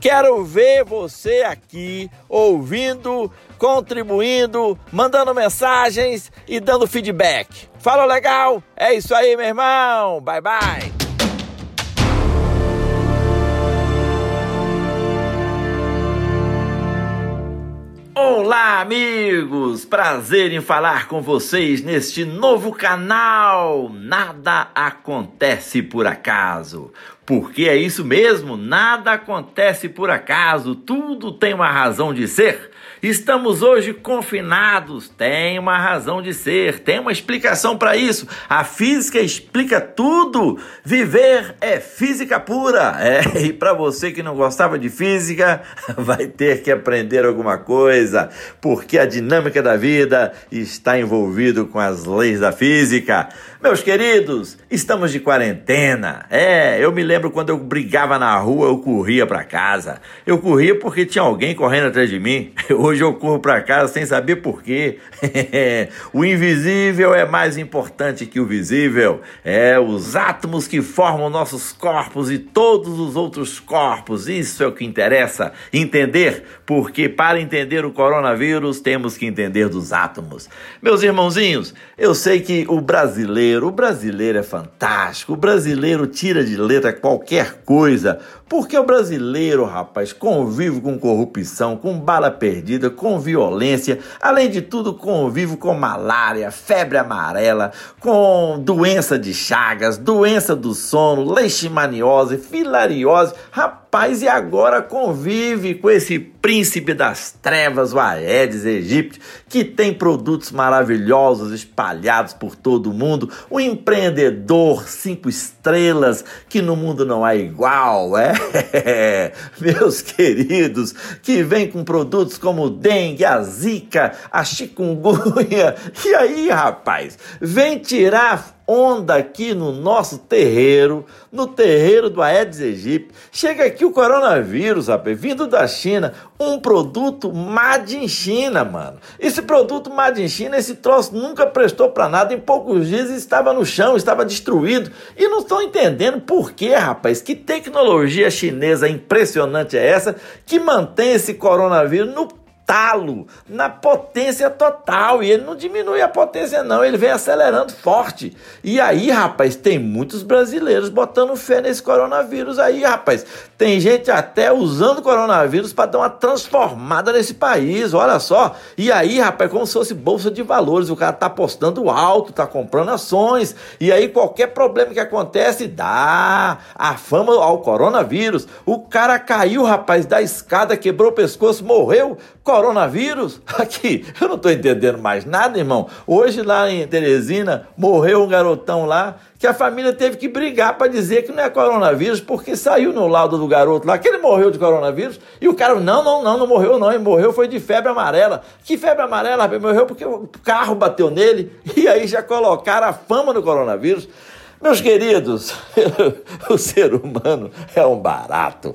Quero ver você aqui ouvindo, contribuindo, mandando mensagens e dando feedback. Fala legal? É isso aí, meu irmão. Bye bye. Olá, amigos! Prazer em falar com vocês neste novo canal. Nada acontece por acaso. Porque é isso mesmo, nada acontece por acaso, tudo tem uma razão de ser. Estamos hoje confinados, tem uma razão de ser, tem uma explicação para isso. A física explica tudo. Viver é física pura. É, e para você que não gostava de física, vai ter que aprender alguma coisa, porque a dinâmica da vida está envolvido com as leis da física. Meus queridos, estamos de quarentena. É, eu me lembro quando eu brigava na rua, eu corria para casa. Eu corria porque tinha alguém correndo atrás de mim. Hoje eu corro para casa sem saber por quê. o invisível é mais importante que o visível. É, os átomos que formam nossos corpos e todos os outros corpos. Isso é o que interessa entender, porque para entender o coronavírus temos que entender dos átomos. Meus irmãozinhos, eu sei que o brasileiro brasileiro. O brasileiro é fantástico. O brasileiro tira de letra qualquer coisa. Porque o brasileiro, rapaz, convive com corrupção, com bala perdida, com violência. Além de tudo, convive com malária, febre amarela, com doença de chagas, doença do sono, leishmaniose, filariose. Rapaz, e agora convive com esse príncipe das trevas, o Aedes aegypti, que tem produtos maravilhosos espalhados por todo o mundo, um empreendedor cinco estrelas que no mundo não há igual, é? Meus queridos, que vem com produtos como o dengue, a zika, a chikungunya. E aí, rapaz, vem tirar onda aqui no nosso terreiro, no terreiro do Aedes aegypti. Chega aqui o coronavírus, rapaz, vindo da China, um produto made in China, mano. Esse produto made in China, esse troço nunca prestou para nada, em poucos dias estava no chão, estava destruído. E não estão entendendo por quê, rapaz. Que tecnologia chinesa impressionante é essa que mantém esse coronavírus no talo na potência total. E ele não diminui a potência, não, ele vem acelerando forte. E aí, rapaz, tem muitos brasileiros botando fé nesse coronavírus aí, rapaz. Tem gente até usando o coronavírus para dar uma transformada nesse país, olha só. E aí, rapaz, como se fosse bolsa de valores, o cara tá apostando alto, tá comprando ações. E aí, qualquer problema que acontece, dá a fama ao coronavírus. O cara caiu, rapaz, da escada, quebrou o pescoço, morreu? Aqui, eu não estou entendendo mais nada, irmão. Hoje lá em Teresina morreu um garotão lá que a família teve que brigar para dizer que não é coronavírus, porque saiu no laudo do garoto lá que ele morreu de coronavírus, e o cara, não, não, não, não morreu não, ele morreu foi de febre amarela. Que febre amarela, rapaz? Morreu porque o carro bateu nele, e aí já colocaram a fama do coronavírus. Meus queridos, o ser humano é um barato.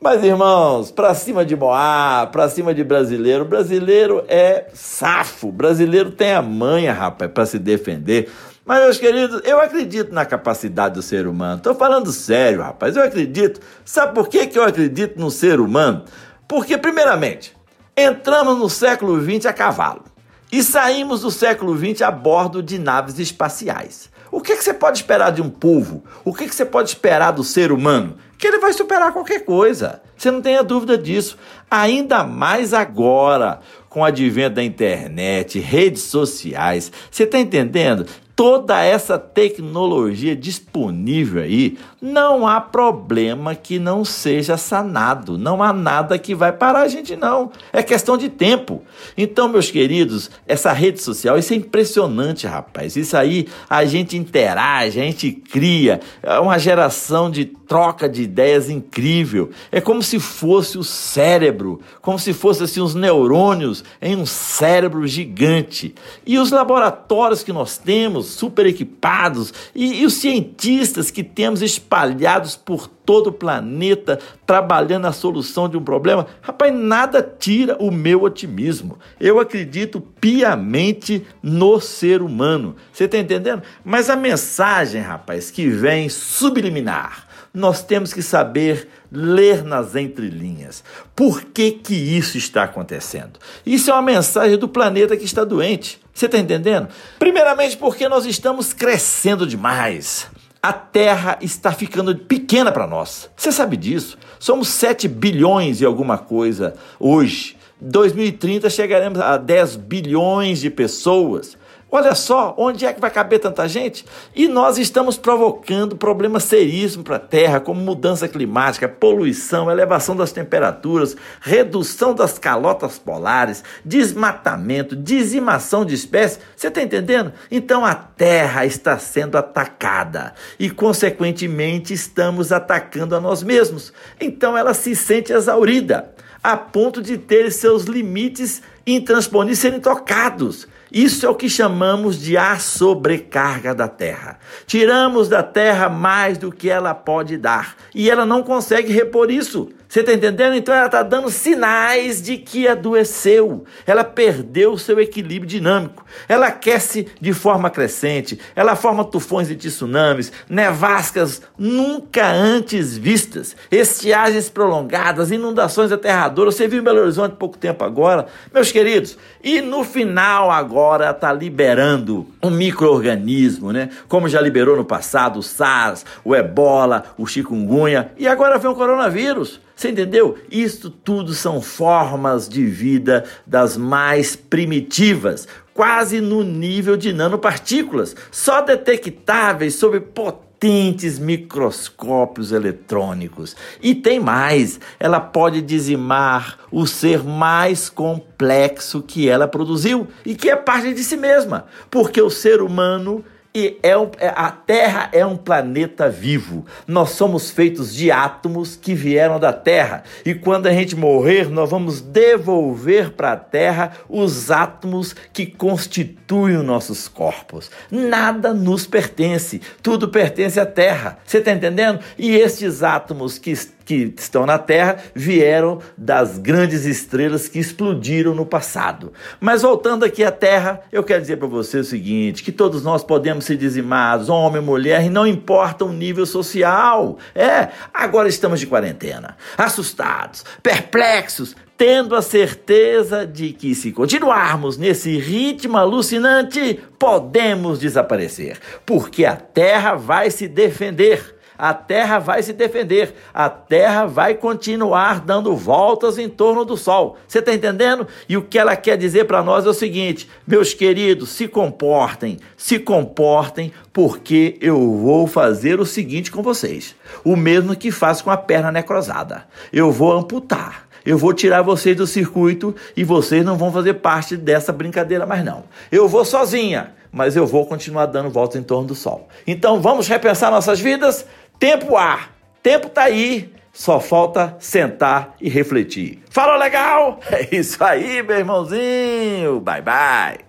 Mas, irmãos, para cima de Moá, para cima de brasileiro, brasileiro é safo, brasileiro tem a manha, rapaz, para se defender. Mas, meus queridos, eu acredito na capacidade do ser humano. Estou falando sério, rapaz, eu acredito. Sabe por que, que eu acredito no ser humano? Porque, primeiramente, entramos no século XX a cavalo e saímos do século XX a bordo de naves espaciais. O que, que você pode esperar de um povo? O que, que você pode esperar do ser humano? Que ele vai superar qualquer coisa. Você não tenha dúvida disso. Ainda mais agora, com o advento da internet, redes sociais. Você está entendendo? Toda essa tecnologia disponível aí, não há problema que não seja sanado. Não há nada que vai parar a gente, não. É questão de tempo. Então, meus queridos, essa rede social, isso é impressionante, rapaz. Isso aí a gente interage, a gente cria. É uma geração de troca de ideias incrível. É como se fosse o cérebro, como se fosse assim os neurônios em um cérebro gigante. E os laboratórios que nós temos, super equipados, e, e os cientistas que temos espalhados por todo o planeta trabalhando na solução de um problema, rapaz, nada tira o meu otimismo. Eu acredito piamente no ser humano. Você está entendendo? Mas a mensagem, rapaz, que vem subliminar, nós temos que saber ler nas entrelinhas. Por que, que isso está acontecendo? Isso é uma mensagem do planeta que está doente. Você está entendendo? Primeiramente, porque nós estamos crescendo demais a Terra está ficando pequena para nós. Você sabe disso? Somos 7 bilhões e alguma coisa hoje. 2030 chegaremos a 10 bilhões de pessoas. Olha só, onde é que vai caber tanta gente? E nós estamos provocando problemas seríssimos para a Terra, como mudança climática, poluição, elevação das temperaturas, redução das calotas polares, desmatamento, dizimação de espécies. Você está entendendo? Então a Terra está sendo atacada e, consequentemente, estamos atacando a nós mesmos. Então ela se sente exaurida, a ponto de ter seus limites intransponíveis serem tocados. Isso é o que chamamos de a sobrecarga da terra. Tiramos da terra mais do que ela pode dar e ela não consegue repor isso. Você está entendendo? Então ela está dando sinais de que adoeceu. Ela perdeu seu equilíbrio dinâmico. Ela aquece de forma crescente. Ela forma tufões de tsunamis, nevascas nunca antes vistas, estiagens prolongadas, inundações aterradoras. Você viu em Belo Horizonte pouco tempo agora, meus queridos. E no final agora está liberando um microorganismo, né? Como já liberou no passado o SARS, o Ebola, o chikungunya e agora vem o coronavírus. Você entendeu? Isto tudo são formas de vida das mais primitivas, quase no nível de nanopartículas, só detectáveis sob potentes microscópios eletrônicos. E tem mais, ela pode dizimar o ser mais complexo que ela produziu e que é parte de si mesma, porque o ser humano e é um, é, a Terra é um planeta vivo. Nós somos feitos de átomos que vieram da Terra. E quando a gente morrer, nós vamos devolver para a Terra os átomos que constituem os nossos corpos. Nada nos pertence, tudo pertence à Terra. Você está entendendo? E estes átomos que que estão na Terra vieram das grandes estrelas que explodiram no passado. Mas voltando aqui à Terra, eu quero dizer para você o seguinte: que todos nós podemos ser dizimados, homem, mulher, e não importa o nível social. É, agora estamos de quarentena, assustados, perplexos, tendo a certeza de que, se continuarmos nesse ritmo alucinante, podemos desaparecer, porque a Terra vai se defender a Terra vai se defender, a Terra vai continuar dando voltas em torno do Sol. Você está entendendo? E o que ela quer dizer para nós é o seguinte: meus queridos, se comportem, se comportem, porque eu vou fazer o seguinte com vocês: o mesmo que faço com a perna necrosada. Eu vou amputar. Eu vou tirar vocês do circuito e vocês não vão fazer parte dessa brincadeira mais não. Eu vou sozinha, mas eu vou continuar dando voltas em torno do sol. Então vamos repensar nossas vidas? Tempo há, tempo tá aí, só falta sentar e refletir. Falou legal? É isso aí, meu irmãozinho. Bye bye.